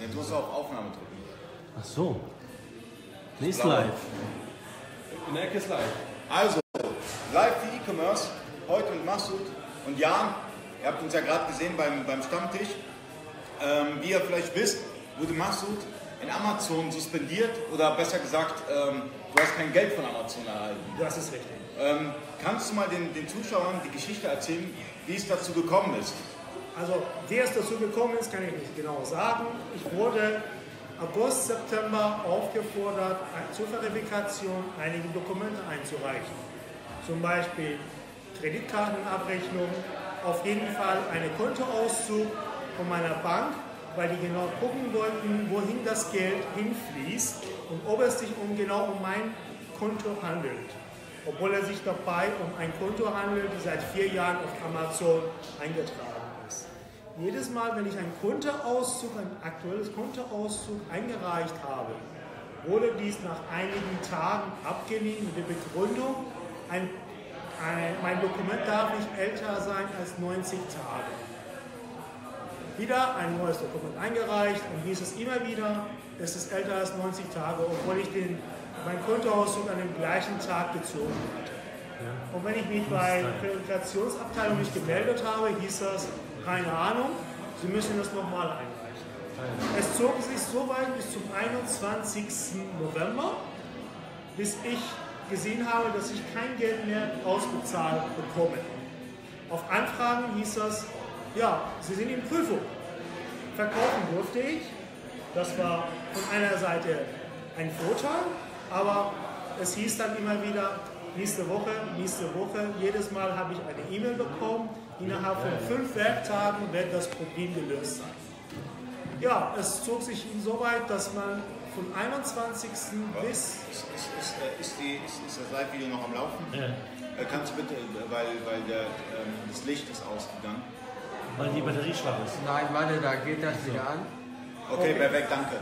Ja, du musst auf Aufnahme drücken. Ach so. Nee, ist live. In der Ecke ist live. Also, live für E-Commerce, heute mit Masud und Jan. Ihr habt uns ja gerade gesehen beim, beim Stammtisch. Ähm, wie ihr vielleicht wisst, wurde Masud in Amazon suspendiert oder besser gesagt, ähm, du hast kein Geld von Amazon erhalten. Das ist richtig. Ähm, kannst du mal den, den Zuschauern die Geschichte erzählen, wie es dazu gekommen ist? Also, wie es dazu gekommen ist, kann ich nicht genau sagen. Ich wurde August, September aufgefordert, zur Verifikation einige Dokumente einzureichen. Zum Beispiel Kreditkartenabrechnung, auf jeden Fall eine Kontoauszug von meiner Bank, weil die genau gucken wollten, wohin das Geld hinfließt und ob es sich um genau um mein Konto handelt. Obwohl es sich dabei um ein Konto handelt, das seit vier Jahren auf Amazon eingetragen. Jedes Mal, wenn ich einen Kontoauszug, ein aktuelles Kontoauszug eingereicht habe, wurde dies nach einigen Tagen abgelehnt mit der Begründung, ein, ein, mein Dokument darf nicht älter sein als 90 Tage. Wieder ein neues Dokument eingereicht und hieß es immer wieder, es ist älter als 90 Tage, obwohl ich den, meinen Kontoauszug an dem gleichen Tag gezogen hatte. Und wenn ich mich bei der Verifikationsabteilung nicht gemeldet habe, hieß das, keine Ahnung, Sie müssen das nochmal einreichen. Es zog sich so weit bis zum 21. November, bis ich gesehen habe, dass ich kein Geld mehr ausbezahlt bekomme. Auf Anfragen hieß das, ja, Sie sind in Prüfung. Verkaufen durfte ich. Das war von einer Seite ein Vorteil, aber es hieß dann immer wieder, nächste Woche, nächste Woche. Jedes Mal habe ich eine E-Mail bekommen. Innerhalb von fünf Werktagen wird das Problem gelöst sein. Ja, es zog sich insoweit, dass man vom 21. bis Ist, ist, ist, äh, die, ist, ist das Live-Video noch am Laufen? Ja. Äh, kannst du bitte, weil, weil der, ähm, das Licht ist ausgegangen. Weil die Batterie schwach ist. Nein, warte, da geht das wieder an. Okay, Okay. perfekt, danke.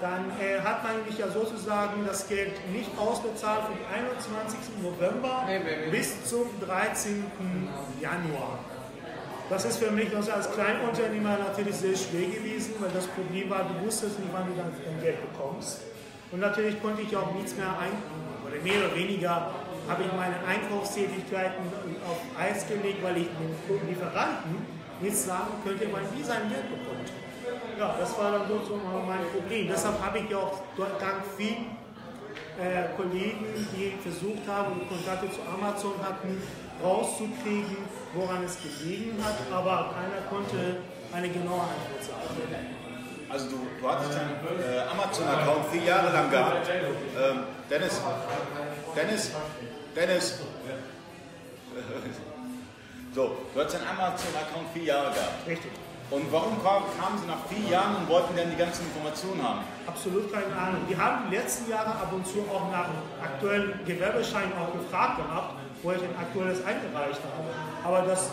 dann äh, hat man mich ja sozusagen das Geld nicht ausbezahlt vom 21. November Nee, nee, nee. bis zum 13. Januar. Das ist für mich also als Kleinunternehmer natürlich sehr schwer gewesen, weil das Problem war, du wusstest nicht, wann du dein Geld bekommst. Und natürlich konnte ich auch nichts mehr ein, oder mehr oder weniger habe ich meine Einkaufstätigkeiten auf Eis gelegt, weil ich den Lieferanten nicht sagen könnte, wann die sein Geld bekommt. Ja, das war dann sozusagen mein Problem. Deshalb habe ich ja auch dort dank vielen äh, Kollegen, die versucht haben Kontakte zu Amazon hatten, rauszukriegen, woran es gelegen hat, aber keiner konnte eine genaue Antwort sagen. Also du, du hattest deinen äh, Amazon-Account vier Jahre lang gehabt. Ähm, Dennis, Dennis, Dennis. So, du hattest deinen Amazon-Account vier Jahre gehabt. Richtig. Und warum kam, kamen sie nach vier Jahren und wollten dann die ganzen Informationen haben? Absolut keine Ahnung. Wir haben die letzten Jahre ab und zu auch nach aktuellen Gewerbeschein auch gefragt gehabt, wo ich ein aktuelles eingereicht habe. Aber das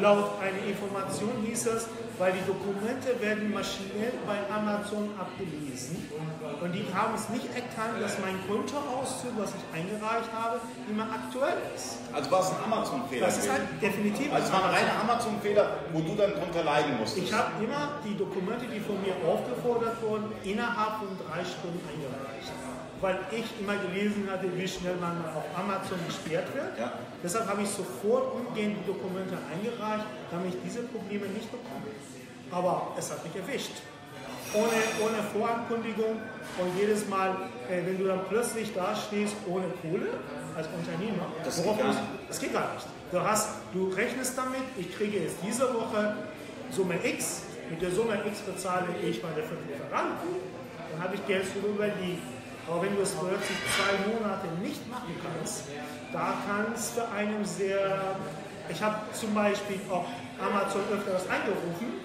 laut einer Information hieß es, weil die Dokumente werden maschinell bei Amazon abgelesen und die haben es nicht erkannt, dass mein Kontoauszug, was ich eingereicht habe, immer aktuell ist. Also war es ein Amazon-Fehler? Das ist halt definitiv Also es war ein reiner Amazon-Fehler, wo du dann drunter leiden musstest. Ich habe immer die Dokumente, die von mir aufgefordert wurden, innerhalb von drei Stunden eingereicht. Weil ich immer gelesen hatte, wie schnell man auf Amazon gesperrt wird. Ja. Deshalb habe ich sofort umgehend die Dokumente eingereicht, damit ich diese Probleme nicht bekomme. Aber es hat mich erwischt. Ohne, ohne Vorankündigung und jedes Mal, äh, wenn du dann plötzlich da stehst ohne Kohle als Unternehmer, Das geht gar nicht. das geht gar nicht. Du, hast, du rechnest damit, ich kriege jetzt diese Woche Summe X, mit der Summe X bezahle ich meine fünf Lieferanten, dann habe ich Geld zu überliegen. Aber wenn du es plötzlich zwei Monate nicht machen kannst, da kannst du einem sehr. Ich habe zum Beispiel auch Amazon öfters angerufen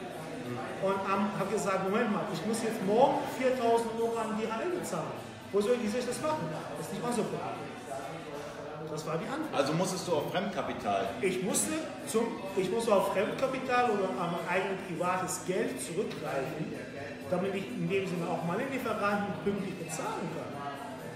und habe gesagt: Moment mal, ich muss jetzt morgen 4000 Euro an DHL bezahlen. Wo soll ich das machen? Das ist nicht mal so klar. Das war die Antwort. Also musstest du auf Fremdkapital. Ich musste, zum, ich musste auf Fremdkapital oder an mein eigenes privates Geld zurückgreifen, damit ich in dem Sinne auch meine Lieferanten pünktlich bezahlen kann.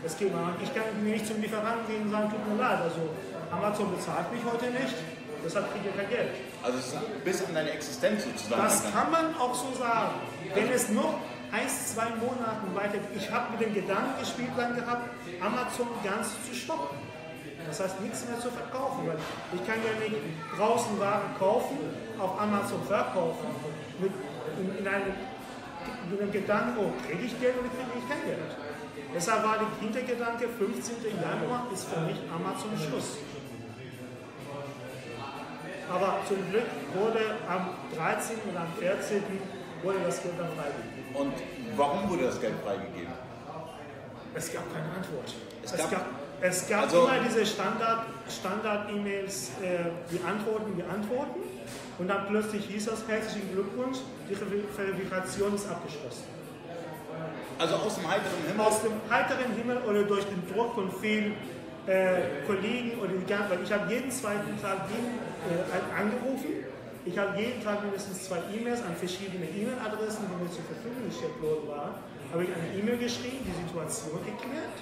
Das geht mal. Ich kann nicht zum Lieferanten gehen und sagen, tut mir leid, also Amazon bezahlt mich heute nicht. deshalb kriege ich kein Geld. Also es ist bis an deine Existenz sozusagen. Das kann man auch so sagen. Wenn es noch ein, zwei Monaten weiter, ich habe mit dem Gedanken gespielt dann gehabt, Amazon ganz zu stoppen. Das heißt, nichts mehr zu verkaufen, weil ich kann ja nicht draußen Waren kaufen, auf Amazon verkaufen, mit, in, in einem, mit dem Gedanken, oh, kriege ich Geld oder kriege ich kein Geld. Deshalb war der Hintergedanke, 15. Januar ist für mich Amazon Schluss. Aber zum Glück wurde am 13. oder am 14. wurde das Geld dann freigegeben. Und warum wurde das Geld freigegeben? Es gab keine Antwort. Es Es, gab- gab, es gab Also- immer diese Standard- Standard-E-Mails, äh, wir antworten, wir antworten. Und dann plötzlich hieß das, herzlichen Glückwunsch, die Ver- Verifikation ist abgeschlossen. Also aus dem heiteren Himmel. Aus dem heiteren Himmel oder durch den Druck von vielen äh, Kollegen oder die weil ich habe jeden zweiten Tag jeden, äh, angerufen. Ich habe jeden Tag mindestens zwei E-Mails an verschiedene E-Mail-Adressen, die mir zur Verfügung gestellt worden waren, habe ich eine E-Mail geschrieben, die Situation erklärt.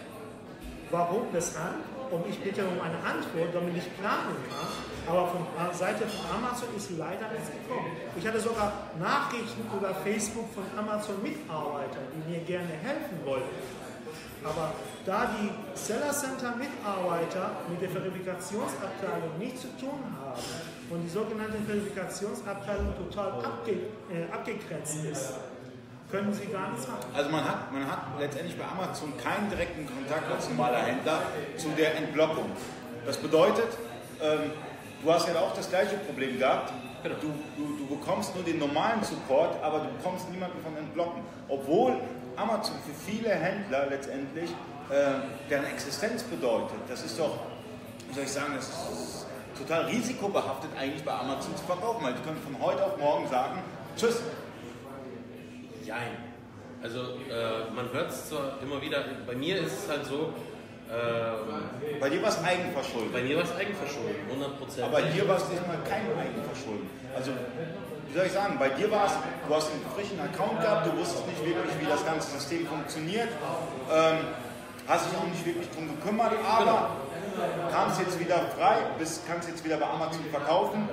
Warum, weshalb? Und ich bitte um eine Antwort, damit ich planen kann. Aber von Seite von Amazon ist leider nichts gekommen. Ich hatte sogar Nachrichten über Facebook von Amazon-Mitarbeitern, die mir gerne helfen wollten. Aber da die Seller Center Mitarbeiter mit der Verifikationsabteilung nichts zu tun haben und die sogenannte Verifikationsabteilung total abge, äh, abgegrenzt ist, können sie gar nichts machen. Also man hat, man hat letztendlich bei Amazon keinen direkten Kontakt als normaler Händler zu der Entblockung. Das bedeutet, ähm, du hast ja auch das gleiche Problem gehabt. Genau. Du, du, du bekommst nur den normalen Support, aber du bekommst niemanden von Entblocken. Obwohl Amazon für viele Händler letztendlich äh, deren Existenz bedeutet. Das ist doch, wie soll ich sagen, das ist total risikobehaftet eigentlich bei Amazon zu verkaufen, weil die können von heute auf morgen sagen, tschüss, Jein. Also äh, man hört es zwar immer wieder, bei mir ist es halt so, ähm, bei dir war es Eigenverschulden. bei mir war es Eigenverschulden, 100 Prozent. Aber hier war es diesmal kein Eigenverschulden. Also, wie soll ich sagen, bei dir war es, du hast einen frischen Account gehabt, du wusstest nicht wirklich, wie das ganze System funktioniert, ähm, hast dich auch nicht wirklich drum gekümmert, aber kamst jetzt wieder frei, bist, kannst jetzt wieder bei Amazon verkaufen.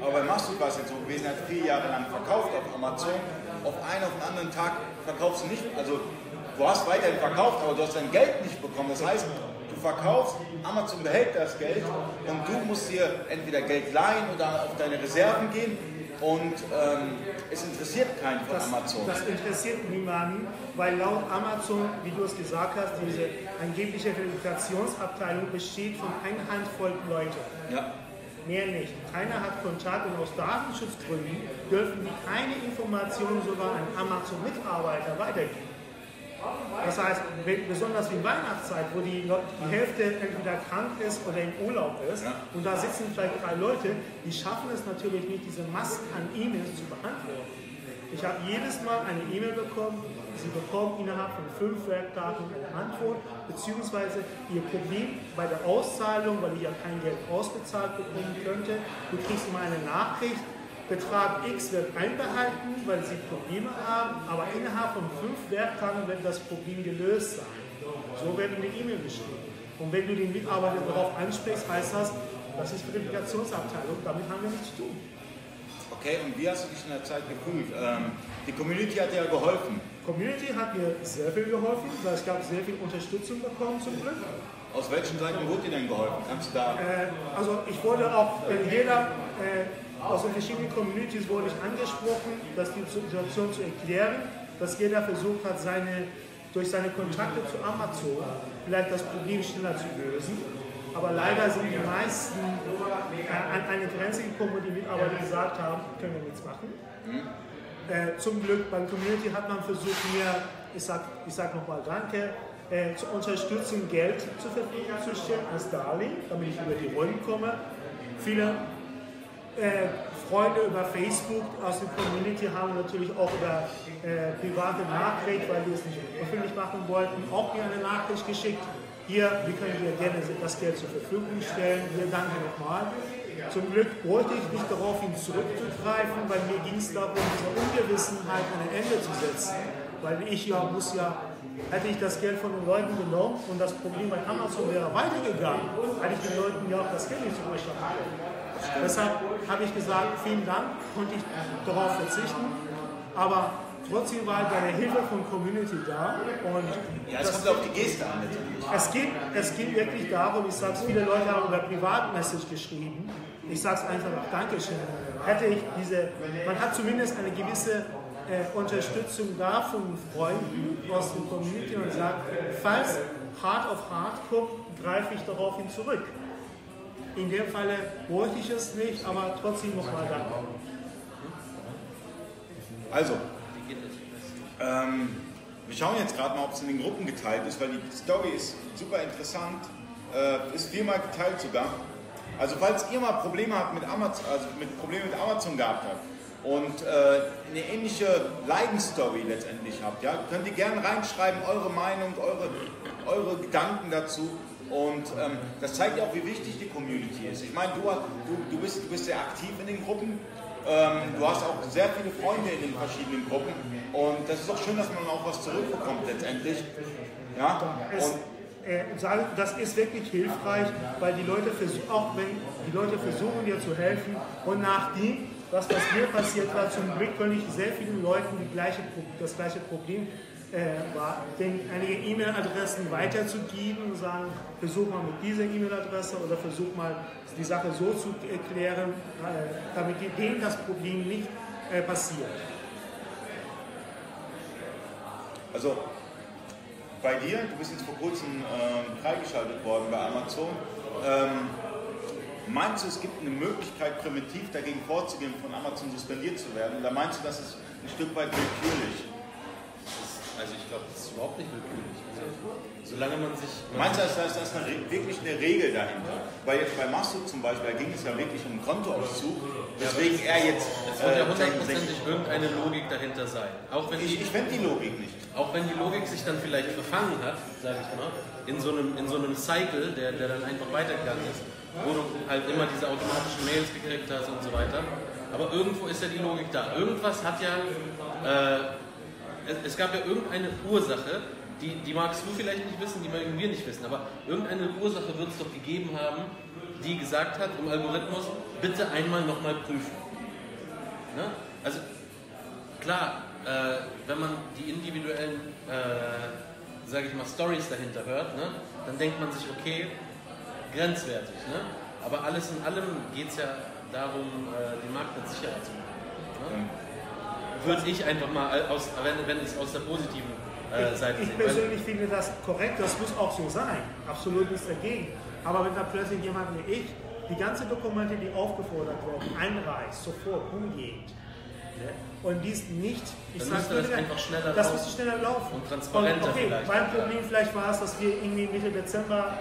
Aber bei Massoud war es jetzt so gewesen, er hat vier Jahre lang verkauft auf Amazon. Auf einen auf den anderen Tag verkaufst du nicht. Also du hast weiterhin verkauft, aber du hast dein Geld nicht bekommen. Das heißt, du verkaufst, Amazon behält das Geld und du musst dir entweder Geld leihen oder auf deine Reserven gehen. Und ähm, es interessiert keinen von Das, Amazon. das interessiert niemanden, weil laut Amazon, wie du es gesagt hast, diese angebliche Verifikationsabteilung besteht von einer Handvoll Leute. Ja. Mehr nicht. Keiner hat Kontakt und aus Datenschutzgründen dürfen die keine Informationen sogar an Amazon-Mitarbeiter weitergeben. Das heißt, wenn, besonders wie Weihnachtszeit, wo die, die Hälfte entweder krank ist oder im Urlaub ist, Ja. und da sitzen vielleicht drei Leute, die schaffen es natürlich nicht, diese Massen an E-Mails zu beantworten. Ich habe jedes Mal eine E-Mail bekommen, Sie bekommen innerhalb von fünf Werktagen eine Antwort, beziehungsweise Ihr Problem bei der Auszahlung, weil ich ja kein Geld ausbezahlt bekommen könnte, du kriegst immer eine Nachricht, Betrag X wird einbehalten, weil Sie Probleme haben, aber innerhalb von fünf Werktagen wird das Problem gelöst sein. So werden die E-Mail geschrieben. Und wenn du den Mitarbeiter darauf ansprichst, heißt das, das ist Verifikationsabteilung, damit haben wir nichts zu tun. Okay, und wie hast du dich in der Zeit gefühlt? Ähm, die Community hat dir ja geholfen. Community hat mir sehr viel geholfen, weil ich habe sehr viel Unterstützung bekommen zum Glück. Aus welchen Seiten wurde dir denn geholfen? Kannst du da Äh, also ich wurde auch in jeder, äh, aus den verschiedenen Communities wurde ich angesprochen, dass die Situation zu erklären, dass jeder versucht hat, seine, durch seine Kontakte zu Amazon vielleicht das Problem schneller zu lösen. Aber leider sind die meisten äh, an eine Grenze gekommen, wo die Mitarbeiter gesagt haben, können wir nichts machen. Äh, zum Glück beim Community hat man versucht, mir, ich sag, ich sag nochmal Danke, äh, zur Unterstützung Geld zur Verfügung zu stellen als Darlehen, damit ich über die Runden komme. Viele äh, Freunde über Facebook aus der Community haben natürlich auch über äh, private Nachricht, weil die es nicht öffentlich machen wollten, auch mir eine Nachricht geschickt. Hier, wir können dir gerne das Geld zur Verfügung stellen. Wir danken nochmal. Zum Glück wollte ich nicht darauf hin zurückzugreifen, weil mir ging es darum, dieser Ungewissenheit ein Ende zu setzen. Weil ich ja muss ja, hätte ich das Geld von den Leuten genommen und das Problem bei Amazon wäre weitergegangen, hätte ich den Leuten ja auch das Geld nicht zurückgestatten können. Deshalb habe ich gesagt, vielen Dank, konnte ich darauf verzichten. Aber trotzdem war da eine Hilfe von Community da. Und Ja, es kommt auf die Geste an letztendlich. es geht, es geht wirklich darum, ich sage es, viele Leute haben über Privatmessage geschrieben. Ich sage es einfach auch Dankeschön. Hätte ich diese, man hat zumindest eine gewisse äh, Unterstützung da von Freunden aus der Community und sagt, falls hart auf hart kommt, greife ich daraufhin zurück. In dem Falle wollte ich es nicht, aber trotzdem nochmal danke. Also, ähm, wir schauen jetzt gerade mal, ob es in den Gruppen geteilt ist, weil die Story ist super interessant. Äh, ist viermal geteilt sogar. Also falls ihr mal Probleme habt mit Amazon, also mit Problemen mit Amazon gehabt habt und äh, eine ähnliche Leidensstory letztendlich habt, ja, könnt ihr gerne reinschreiben, eure Meinung, eure, eure Gedanken dazu. Und ähm, das zeigt ja auch, wie wichtig die Community ist. Ich meine, du, du, du, bist, du bist sehr aktiv in den Gruppen. Ähm, du hast auch sehr viele Freunde in den verschiedenen Gruppen. Und das ist doch schön, dass man auch was zurückbekommt letztendlich. Ja? Und äh, das ist wirklich hilfreich, weil die Leute versuchen, auch wenn die Leute versuchen dir zu helfen und nachdem, was, was mir passiert war, zum Glück konnte ich sehr vielen Leuten gleiche, das gleiche Problem äh, denen einige E-Mail-Adressen weiterzugeben und sagen, versuch mal mit dieser E-Mail-Adresse oder versuch mal die Sache so zu erklären, äh, damit denen das Problem nicht äh, passiert. Also bei dir, du bist jetzt vor kurzem ähm, freigeschaltet worden bei Amazon. Ähm, meinst du, es gibt eine Möglichkeit, präventiv dagegen vorzugehen, von Amazon suspendiert zu werden? Oder meinst du, das ist ein Stück weit willkürlich? Also ich glaube, das ist überhaupt nicht willkürlich. Also, solange man sich... Meinst du, dass da ist, eine, wirklich eine Regel dahinter? Weil jetzt bei Massoud zum Beispiel, da ging es ja wirklich um einen Kontoauszug, weswegen er jetzt... es wird ja äh, hundertprozentig irgendeine Logik dahinter sein. Auch wenn ich die, ich fände die Logik nicht. auch wenn die Logik sich dann vielleicht verfangen hat, sage ich mal, in so einem, in so einem Cycle, der, der dann einfach weitergegangen ist, wo du halt immer diese automatischen Mails gekriegt hast und so weiter. Aber irgendwo ist ja die Logik da. Irgendwas hat ja, äh, es, gab ja irgendeine Ursache, die, die magst du vielleicht nicht wissen, die mögen wir nicht wissen, aber irgendeine Ursache wird es doch gegeben haben, die gesagt hat im Algorithmus, bitte einmal nochmal prüfen. Ne? Also klar, äh, wenn man die individuellen, äh, sage ich mal, Stories dahinter hört, ne, dann denkt man sich, okay, grenzwertig. Ne? Aber alles in allem geht es ja darum, äh, den Marktplatz sicherer zu machen. Ne? Würde ich einfach mal, aus, wenn, wenn es aus der positiven äh, Seite Ich. Weil, persönlich finde das korrekt, das muss auch so sein. Absolut nichts dagegen. Aber wenn da plötzlich jemand wie ich die ganzen Dokumente, die aufgefordert werden, einreicht, sofort umgeht ne, und dies nicht, ich Dann sag müsste das wieder, einfach schneller das müsste schneller laufen. Und transparenter okay, vielleicht. Mein Problem vielleicht war es, dass wir irgendwie Mitte Dezember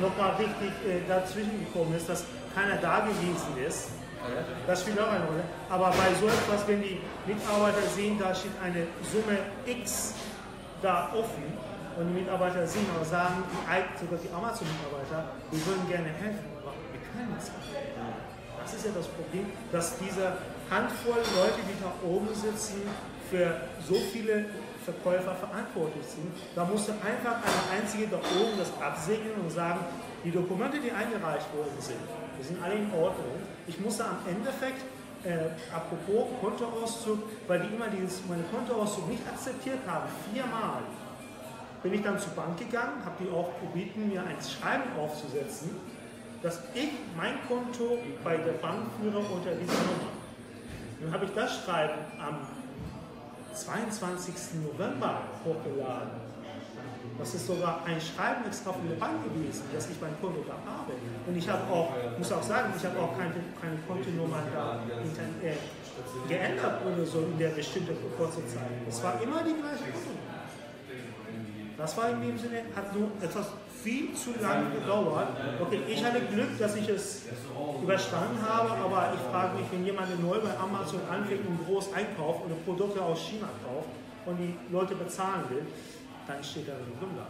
nochmal richtig äh, dazwischen gekommen ist, dass keiner da gewesen ist. Das spielt auch eine Rolle. Aber bei so etwas, wenn die Mitarbeiter sehen, da steht eine Summe X da offen und die Mitarbeiter sehen oder sagen, die, sogar die Amazon-Mitarbeiter, wir würden gerne helfen, aber wir können es nicht. Das ist ja das Problem, dass diese Handvoll Leute, die da oben sitzen, für so viele Verkäufer verantwortlich sind. Da musste einfach eine einzige da oben das absegnen und sagen, die Dokumente, die eingereicht worden sind, die sind alle in Ordnung. Ich musste am Endeffekt, äh, apropos Kontoauszug, weil die immer dieses, meine Kontoauszug nicht akzeptiert haben, viermal, bin ich dann zur Bank gegangen, habe die auch gebeten, mir ein Schreiben aufzusetzen, dass ich mein Konto bei der Bank führe unter dieser Nummer. Dann habe ich das Schreiben am 22. November hochgeladen. Das ist sogar ein Schreiben extra von der Bank gewesen, dass ich mein Konto da habe. Und ich habe auch, muss auch sagen, ich habe auch keine, keine Kontonummer da äh, geändert oder so in der bestimmten kurzen Zeit. Es war immer die gleiche Kontonummer. Das war in dem Sinne, hat nur etwas viel zu lange gedauert. Okay, ich hatte Glück, dass ich es überstanden habe, aber ich frage mich, wenn jemand neu bei Amazon anfängt und groß einkauft oder Produkte aus China kauft und die Leute bezahlen will, dann steht er im Gründer.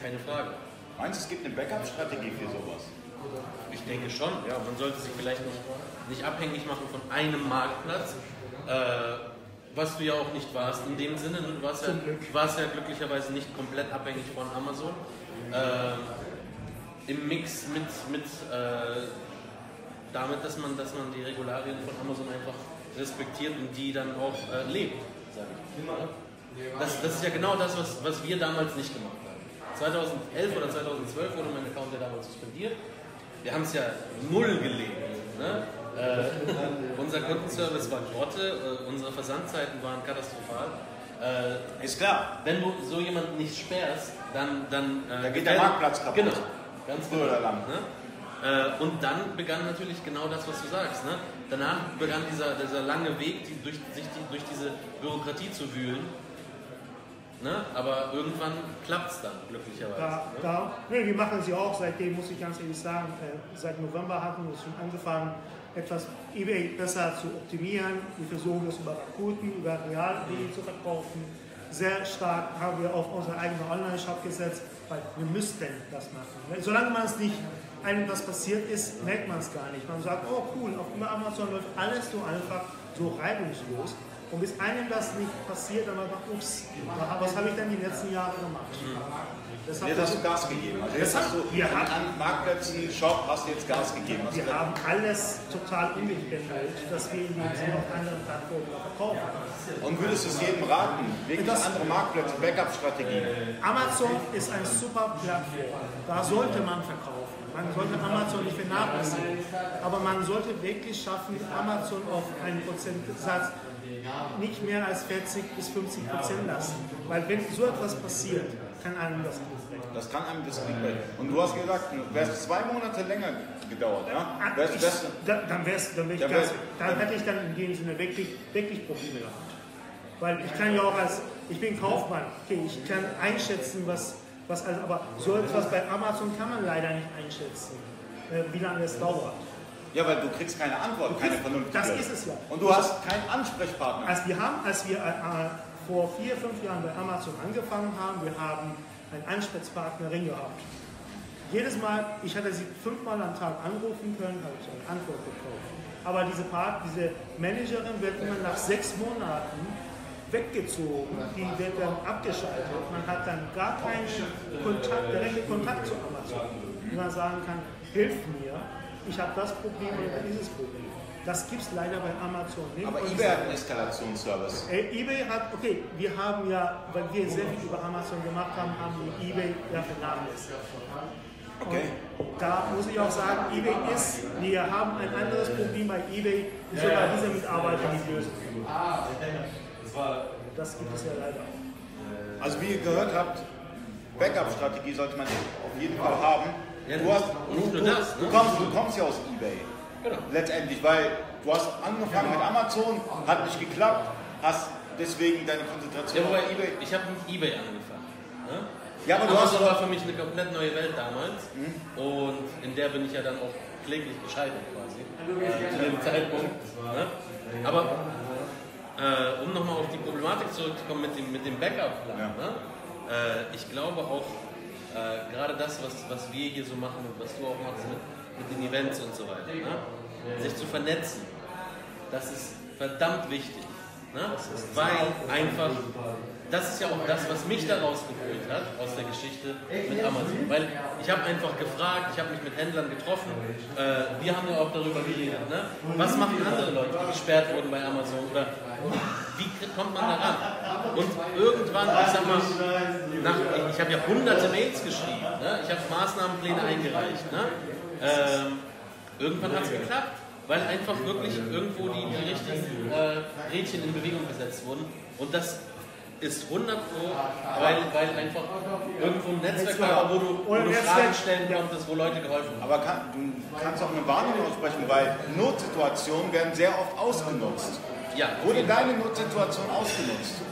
keine Frage. Meinst du, es gibt eine Backup-Strategie für sowas? Ich denke schon, ja. Man sollte sich vielleicht nicht, nicht abhängig machen von einem Marktplatz, äh, was du ja auch nicht warst in dem Sinne. ne? Du warst ja, warst ja glücklicherweise nicht komplett abhängig von Amazon. Ähm, Im Mix mit, mit äh, damit, dass man, dass man die Regularien von Amazon einfach respektiert und die dann auch äh, lebt, sage ich. Das, das ist ja genau das, was, was wir damals nicht gemacht haben. 2011 oder 2012 wurde mein Account ja damals suspendiert. Wir haben es ja null gelebt. Ne? Äh, unser Kundenservice war Grotte, äh, unsere Versandzeiten waren katastrophal. Äh, Ist klar. wenn du so jemanden nicht sperrst, dann. dann äh, Da geht der Marktplatz kaputt. Genau, ganz genau. oder lang. Ne? Äh, und dann begann natürlich genau das, was du sagst. Ne? Danach begann dieser, dieser lange Weg, die, durch, sich die, durch diese Bürokratie zu wühlen. Ne? Aber irgendwann klappt es dann, glücklicherweise. Da, ne? da, nee, wir machen sie auch seitdem, muss ich ganz ehrlich sagen, äh, seit November hatten wir schon angefangen, etwas eBay besser zu optimieren. Wir versuchen das über Rakuten, über Real.de zu verkaufen. Sehr stark haben wir auf unseren eigenen Online-Shop gesetzt, weil wir müssten das machen. Weil Solange man es nicht, einem was passiert ist, merkt man es gar nicht. Man sagt, oh cool, auf über Amazon läuft alles so einfach, so reibungslos. Und bis einem das nicht passiert, dann man sagt, ups, was habe ich denn die letzten Jahre gemacht? Deshalb Jetzt hast du Gas gegeben. Also jetzt Das hast du hat- wir haben- an Marktplätzen, Shop, hast du jetzt Gas gegeben. Wir gesagt, haben alles total umgewendet, dass wir in diesem auf anderen Plattformen verkaufen. Und würdest du es jedem raten? Wirklich Das- andere Marktplätze, Backup-Strategien. Amazon ist eine super Plattform. Da sollte man verkaufen. Man sollte Amazon nicht vernachlässigen. Aber man sollte wirklich schaffen, Amazon auf einen Prozentsatz nicht mehr als 40 bis 50 Prozent lassen. Weil wenn so etwas passiert, kann einem das nicht Das kann einem das nicht mehr. Und du hast gesagt, wäre es zwei Monate länger gedauert, ja? Wär's, Ich, wär's, da, dann, wär's, dann, wär Dann wär's- dann hätte ich dann in dem Sinne wirklich, wirklich Probleme gehabt. Weil ich kann ja auch als, ich bin Kaufmann, okay, ich kann einschätzen, was, was also, aber so etwas bei Amazon kann man leider nicht einschätzen, äh, wie lange es dauert. Ja, weil du kriegst keine Antwort, keine vernünftige. Das ist es ja. Und du hast keinen Ansprechpartner. Als wir, haben, als wir äh, äh, vor vier, fünf Jahren bei Amazon angefangen haben, wir haben eine Ansprechpartnerin gehabt. Jedes Mal, ich hatte sie fünfmal am Tag anrufen können, habe ich eine Antwort bekommen. Aber diese, Part, diese Managerin wird immer nach sechs Monaten weggezogen, die wird dann abgeschaltet. Man hat dann gar keinen Kontakt, direkten Kontakt zu Amazon, wie man sagen kann, hilf mir, ich habe das Problem oder dieses Problem. Das gibt es leider bei Amazon nicht. Aber eBay hat einen Eskalationsservice. äh, eBay hat, okay, wir haben ja, weil wir sehr viel über Amazon gemacht haben, haben wir eBay ja vernachlässigt. Okay. Und da muss ich auch sagen, eBay ist, wir haben ein anderes Problem bei eBay, wie sogar diese Mitarbeiter nicht lösen können. Das gibt es ja leider auch. Also wie ihr gehört habt, Backup-Strategie sollte man auf jeden Fall haben. Ja, Du, hast, du, nicht nur du, das, du, ne? kommst, du kommst ja aus eBay. Genau. Letztendlich, weil du hast angefangen mit Amazon, hat nicht geklappt, hast deswegen deine Konzentration Ja, auf eBay. ich habe mit Ebay angefangen. Ne? Ja, aber du hast war für mich eine komplett neue Welt damals und in der bin ich ja dann auch kläglich gescheitert quasi äh, zu dem Zeitpunkt. Ne? Aber äh, um nochmal auf die Problematik zurückzukommen mit dem, mit dem Backup-Plan. Ja. Ne? Äh, ich glaube auch, äh, gerade das, was, was wir hier so machen und was du auch machst mit, mit den Events und so weiter, ne? sich zu vernetzen, das ist verdammt wichtig. Ne? Weil einfach, das ist ja auch das, was mich da rausgeholt hat aus der Geschichte mit Amazon. Weil ich habe einfach gefragt, ich habe mich mit Händlern getroffen, äh, wir haben ja auch darüber geredet. Ne? Was machen andere Leute, die gesperrt wurden bei Amazon? Oder wie kommt man da ran? Und irgendwann, ich sag mal, nach, ich habe ja hunderte Mails geschrieben, ne? ich habe Maßnahmenpläne eingereicht. Ne? Ähm, irgendwann hat es geklappt, weil einfach wirklich irgendwo die, die richtigen äh, Rädchen in Bewegung gesetzt wurden. Und das ist 100 Pro, weil, weil einfach irgendwo ein Netzwerk war, wo du, wo du Fragen stellen konntest, wo Leute geholfen haben. Aber kann, du kannst auch eine Warnung aussprechen, weil Notsituationen werden sehr oft ausgenutzt. Ja, Wurde deine Notsituation ausgenutzt?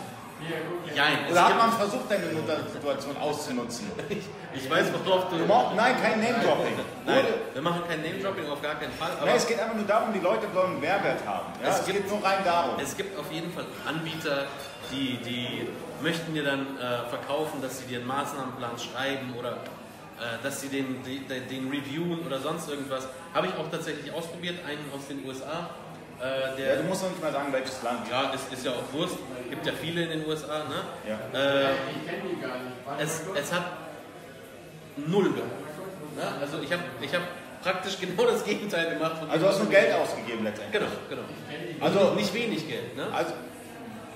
Jein, es Oder hat man versucht, deine Notsituation auszunutzen? ich, ich weiß, worauf du. Nein, kein Name-Dropping. Nein, wir machen kein Name-Dropping, auf gar keinen Fall. Aber Nein, es geht einfach nur darum, die Leute sollen einen Mehrwert haben. Ja? Es Es, gibt- geht nur rein darum. Es gibt auf jeden Fall Anbieter, die, die möchten dir dann äh, verkaufen, dass sie dir einen Maßnahmenplan schreiben oder äh, dass sie den, den, den reviewen oder sonst irgendwas. Habe ich auch tatsächlich ausprobiert, einen aus den USA. Äh, der, Ja, du musst noch nicht mal sagen, welches Land. ja, ist, ist ja auch Wurst. Gibt ja viele in den USA. Ne? Ja. Äh, es, es hat null geholfen. Ne? Also ich habe ich hab praktisch genau das Gegenteil gemacht. Von Also dem, hast du was Geld ausgegeben letztendlich. Genau, genau. Also- Also nicht wenig Geld, ne? Also,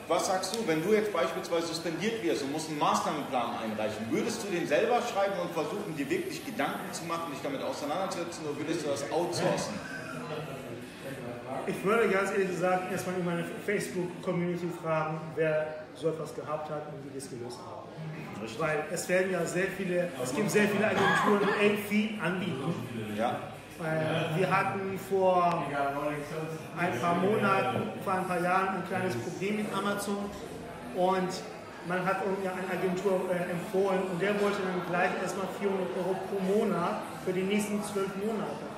was sagst du, wenn du jetzt beispielsweise suspendiert wirst und musst einen Maßnahmenplan einreichen, würdest du den selber schreiben und versuchen, dir wirklich Gedanken zu machen, dich damit auseinanderzusetzen, oder würdest du das outsourcen? Ich würde ganz ehrlich gesagt erstmal in meine Facebook-Community fragen, wer so etwas gehabt hat und wie die es gelöst haben. Weil es werden ja sehr viele, es gibt sehr viele Agenturen, die echt viel anbieten. Ja. Äh, Wir hatten vor ein paar Monaten, vor ein paar Jahren ein kleines Problem mit Amazon und man hat mir eine Agentur äh, empfohlen und der wollte dann gleich erstmal 400 Euro pro Monat für die nächsten zwölf Monate.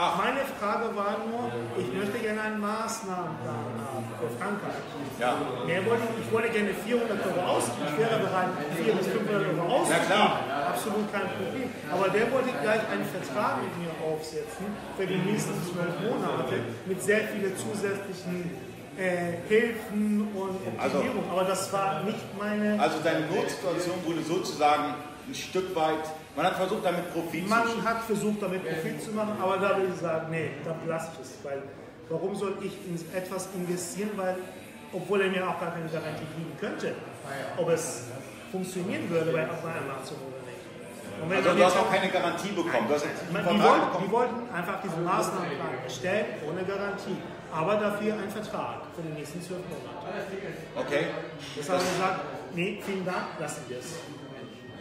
Ach. Meine Frage war nur, ich möchte gerne einen Maßnahmenplan haben für Frankreich. Ja. Mehr wollte ich, ich wollte gerne 400 Euro ausgeben. Ich wäre bereit, 400 bis 500 Euro auszugeben. klar. Absolut kein Problem. Aber der wollte gleich einen Vertrag mit mir aufsetzen für die nächsten zwölf Monate mit sehr vielen zusätzlichen äh, Hilfen und Also- Optimierung. Aber das war nicht meine. Also deine Notsituation wurde sozusagen ein Stück weit, man hat versucht, damit Profit zu Man hat versucht, damit Profit zu machen, aber da will ich sagen, nee, da lasse ich es. Weil warum soll ich in etwas investieren, weil, obwohl er mir auch gar keine Garantie geben könnte, ob es funktionieren würde bei, Amazon oder nicht. Und wenn Also man du hast jetzt auch keine Garantie bekommen. Du hast Man, die, wollten, die wollten einfach diesen Maßnahmenplan erstellen, ohne Garantie. Aber dafür einen Vertrag für die nächsten zwölf Monate. Okay. Das haben wir gesagt, nee, vielen Dank, lassen wir es.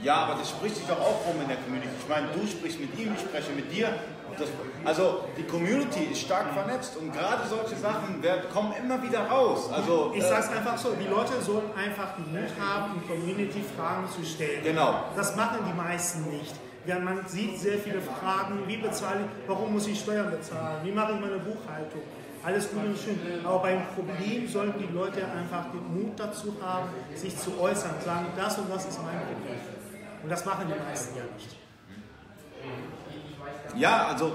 Ja, aber das spricht sich doch auch rum in der Community. Ich meine, du sprichst mit ihm, ich spreche mit dir. Das, also die Community ist stark vernetzt und gerade solche Sachen werden, kommen immer wieder raus. Also Ich äh, sage es einfach so, die Leute sollen einfach den Mut haben, in Community Fragen zu stellen. Genau. Das machen die meisten nicht. Ja, man sieht sehr viele Fragen, wie bezahle ich, warum muss ich Steuern bezahlen, wie mache ich meine Buchhaltung. Alles gut und schön. Aber beim Problem sollten die Leute einfach den Mut dazu haben, sich zu äußern, sagen, das und das ist mein Problem. Und das machen die meisten ja nicht. Ja, also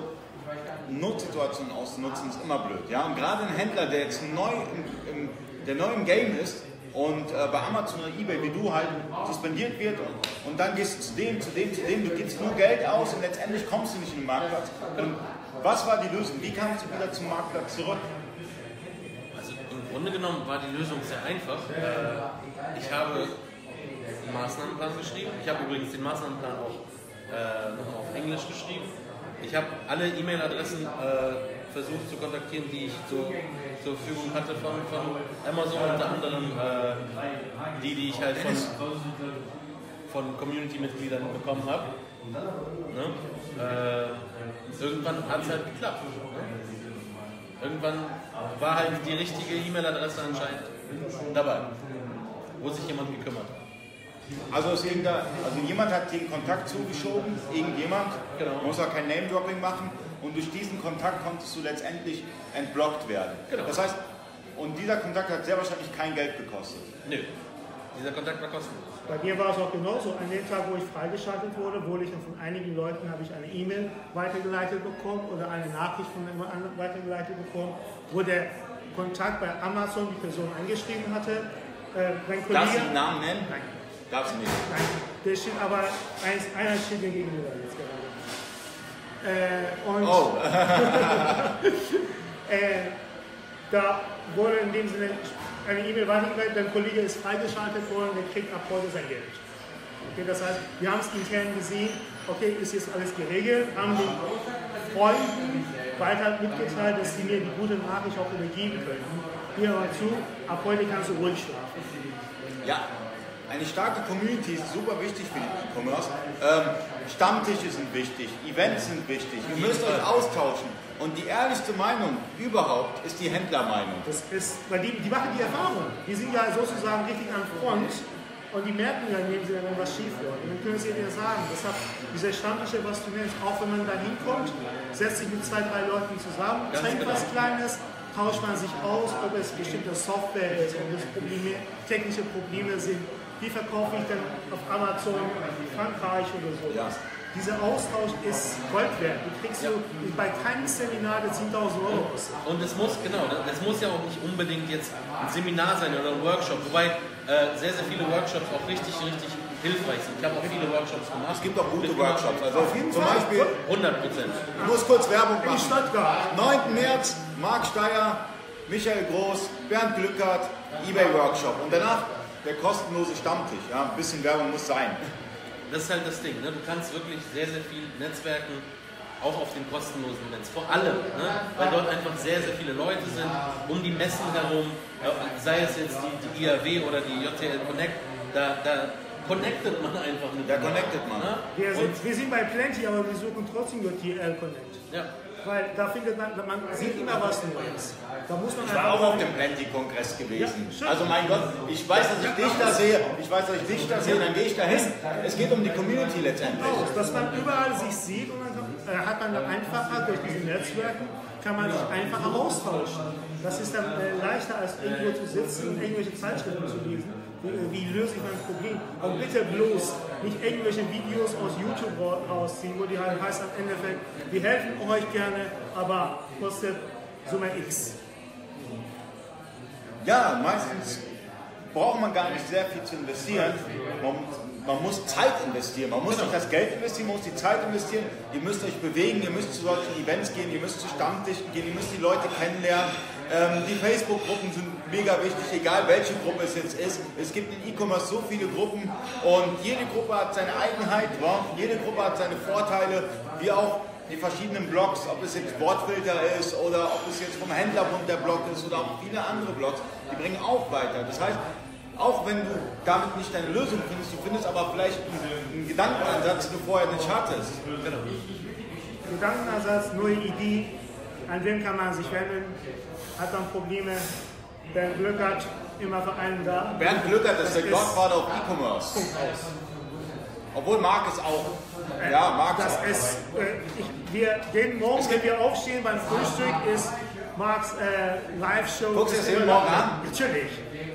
Notsituationen auszunutzen ist immer blöd. Ja? Und gerade ein Händler, der jetzt neu im, im, der neu im Game ist und äh, bei Amazon oder Ebay wie du halt suspendiert wird und, und dann gehst du zu dem, zu dem, zu dem, du gibst nur Geld aus und letztendlich kommst du nicht in den Marktplatz. Und was war die Lösung? Wie kamst du wieder zum Marktplatz zurück? Also im Grunde genommen war die Lösung sehr einfach. Äh, ich habe einen Maßnahmenplan geschrieben. Ich habe übrigens den Maßnahmenplan auch äh, nochmal auf Englisch geschrieben. Ich habe alle E-Mail-Adressen äh, versucht zu kontaktieren, die ich zur, zur Verfügung hatte von, von Amazon, unter anderem äh, die, die ich halt von, von Community-Mitgliedern bekommen habe. Ne? Äh, irgendwann hat es halt geklappt. Ne? Irgendwann war halt die richtige E-Mail-Adresse anscheinend dabei, wo sich jemand gekümmert hat. Also, ist irgendein, also jemand hat den Kontakt zugeschoben, irgendjemand, Genau. muss auch kein Name-Dropping machen und durch diesen Kontakt konntest du letztendlich entblockt werden. Genau. Das heißt, und dieser Kontakt hat sehr wahrscheinlich kein Geld gekostet. Nö, dieser Kontakt war kostenlos. Bei mir war es auch genauso. An dem Tag, wo ich freigeschaltet wurde, wurde ich von einigen Leuten habe ich eine E-Mail weitergeleitet bekommen oder eine Nachricht von jemand anderem weitergeleitet bekommen, wo der Kontakt bei Amazon die Person angeschrieben hatte. Äh, du Kollege, den Namen nennen? Nein. Darfst du nicht. Nein, der steht aber, eins, einer steht mir gegenüber jetzt gerade. Äh, und Oh, äh, da wurde in dem Sinne eine E-Mail weitergeleitet, dein Kollege ist freigeschaltet worden, der kriegt ab heute sein Geld. Okay, das heißt, wir haben es intern gesehen, okay, ist jetzt alles geregelt, haben den Freunden weiter mitgeteilt, dass sie mir die gute Nachricht auch übergeben können. Hier mal zu, ab heute kannst du ruhig schlafen. ja. Eine starke Community ist super wichtig für den E-Commerce. Ähm, Stammtische sind wichtig, Events sind wichtig. Ihr müsst euch austauschen. Und die ehrlichste Meinung überhaupt ist die Händlermeinung. Das ist, weil die, die machen die Erfahrung. Die sind ja sozusagen richtig am Front und die merken ja in dem Sinne, wenn was schief läuft. Und dann können sie dir sagen, deshalb diese Stammtische, was du nennst, auch wenn man da hinkommt, setzt sich mit zwei, drei Leuten zusammen, Ganz trinkt genau. was Kleines, tauscht man sich aus, ob es bestimmte Software ist, ob es Probleme, technische Probleme sind. Wie verkaufe ich denn auf Amazon Frankreich oder so? Ja. Dieser Austausch ist Gold wert. Die kriegst du bei keinem Seminar, der 10.000 Euro kostet. Und es muss, genau, es muss ja auch nicht unbedingt jetzt ein Seminar sein oder ein Workshop, wobei äh, sehr, sehr viele Workshops auch richtig, richtig hilfreich sind. Ich habe auch viele Workshops gemacht. Es gibt auch gute Workshops. Also Auf jeden zum Fall. Beispiel, 100 Prozent. ich muss kurz Werbung In machen. Stuttgart. 9. März, Marc Steyer, Michael Groß, Bernd Glückert, eBay Workshop. Und danach der kostenlose Stammtisch. Ja, ein bisschen Werbung muss sein. Das ist halt das Ding. Ne? Du kannst wirklich sehr, sehr viel netzwerken, auch auf dem kostenlosen Netz. Vor allem, ne? weil dort einfach sehr, sehr viele Leute sind, um die Messen herum, äh, sei es jetzt die, die IAW oder die JTL Connect, da, da connectet man einfach mit Da connectet man. Ne? Wir sind, wir sind bei Plenty, aber wir suchen trotzdem JTL Connect. ja. Weil da findet man, man sieht immer was Neues. Da muss man Ich war auch auf dem Plenty-Kongress gewesen. Ja, also mein Gott, ich weiß, dass ich dich da sehe. Ich weiß, dass ich dich da sehe, dann gehe ich da hin. Es geht um die Community letztendlich. aus, dass man überall sich sieht und dann äh, hat man dann einfacher durch diese Netzwerke, kann man sich einfacher austauschen. Das ist dann äh, leichter als irgendwo zu sitzen und irgendwelche Zeitschriften zu lesen. Wie, löse ich mein Problem? Und bitte bloß nicht irgendwelche Videos aus YouTube ra- rausziehen, wo die halt heißt am Endeffekt, wir helfen euch gerne, aber kostet Summe X. Ja, meistens braucht man gar nicht sehr viel zu investieren. Man, man muss Zeit investieren. Man muss nicht das Geld investieren, man muss die Zeit investieren. Ihr müsst euch bewegen, ihr müsst zu solchen Events gehen, ihr müsst zu Stammtischen gehen, ihr müsst die Leute kennenlernen. Ähm, die Facebook-Gruppen sind mega wichtig, egal welche Gruppe es jetzt ist. Es gibt in E-Commerce so viele Gruppen und jede Gruppe hat seine Eigenheit, wa? jede Gruppe hat seine Vorteile, wie auch die verschiedenen Blogs, ob es jetzt Wortfilter ist oder ob es jetzt vom Händlerbund der Blog ist oder auch viele andere Blogs, die bringen auch weiter. Das heißt, auch wenn du damit nicht deine Lösung findest, du findest aber vielleicht einen, einen Gedankenansatz, den du vorher nicht hattest. Gedankenansatz, neue Idee, an wen kann man sich wenden, hat man Probleme, Bernd Glückert, immer für einen da. Bernd Glückert ist der Godfather of E-Commerce. Obwohl Marc ist auch. Ja, Marc ist Das auch. ist, äh, ich, wir, jeden Morgen, wenn wir aufstehen beim Frühstück, ist Marks äh, Live-Show. Guckst du das jeden Morgen an? Natürlich.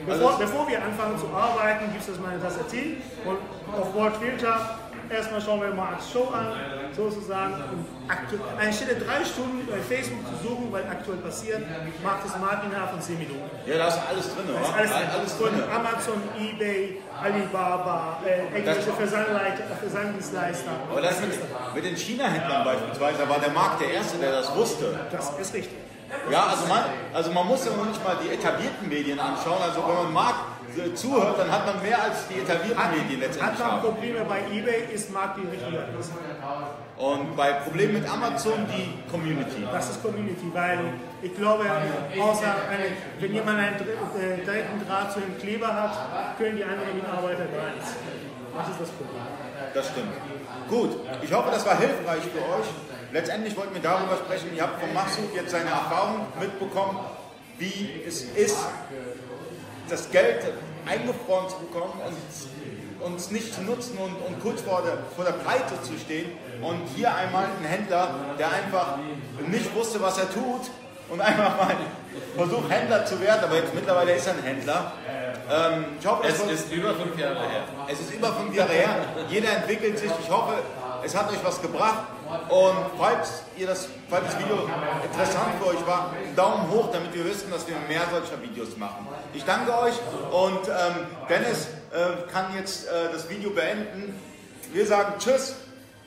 Also Bevor, es- bevor wir anfangen zu arbeiten, gibt es das meine Tasse Tee und auf Wortfilter erstmal schauen wir Marks Show an, sozusagen. Aktu- Anstelle drei Stunden bei Facebook zu suchen, weil aktuell passiert, macht es Martin innerhalb von 10 Minuten. Ja, da ist alles drin, Das ist oder? alles, Alles von drin. Amazon, Ebay, Alibaba, äh, Versandleiter, Versanddienstleister. Aber das mit, mit den China-Händlern beispielsweise, da war der Marc der Erste, der das wusste. Das ist richtig. Ja, also man, also man muss ja noch nicht mal die etablierten Medien anschauen. Also wenn man Marc äh, zuhört, dann hat man mehr als die etablierten Medien Hat letztendlich man haben. Probleme bei eBay, ist Markt die richtige Adresse. Und bei Problemen mit Amazon die Community. Das ist Community, weil ich glaube, außer eine, wenn jemand einen äh, direkten Draht zu dem Kleber hat, können die anderen Mitarbeiter gar nichts. Das ist das Problem. Das stimmt. Gut, ich hoffe, das war hilfreich für euch. Letztendlich wollten wir darüber sprechen. Ihr habt von Mahmoud jetzt seine Erfahrung mitbekommen, wie es ist, das Geld eingefroren zu bekommen und uns nicht zu nutzen und, und kurz vor der, vor der Pleite zu stehen. Und hier einmal ein Händler, der einfach nicht wusste, was er tut und einfach mal versucht, Händler zu werden. Aber jetzt mittlerweile ist er ein Händler. Ähm, ich hoffe, Es soll- ist über fünf Jahre her. es ist über fünf Jahre her. Jeder entwickelt sich. Ich hoffe, es hat euch was gebracht. Und falls, ihr das, falls das Video interessant für euch war, einen Daumen hoch, damit wir wissen, dass wir mehr solcher Videos machen. Ich danke euch und ähm, Dennis kann jetzt äh, das Video beenden. Wir sagen Tschüss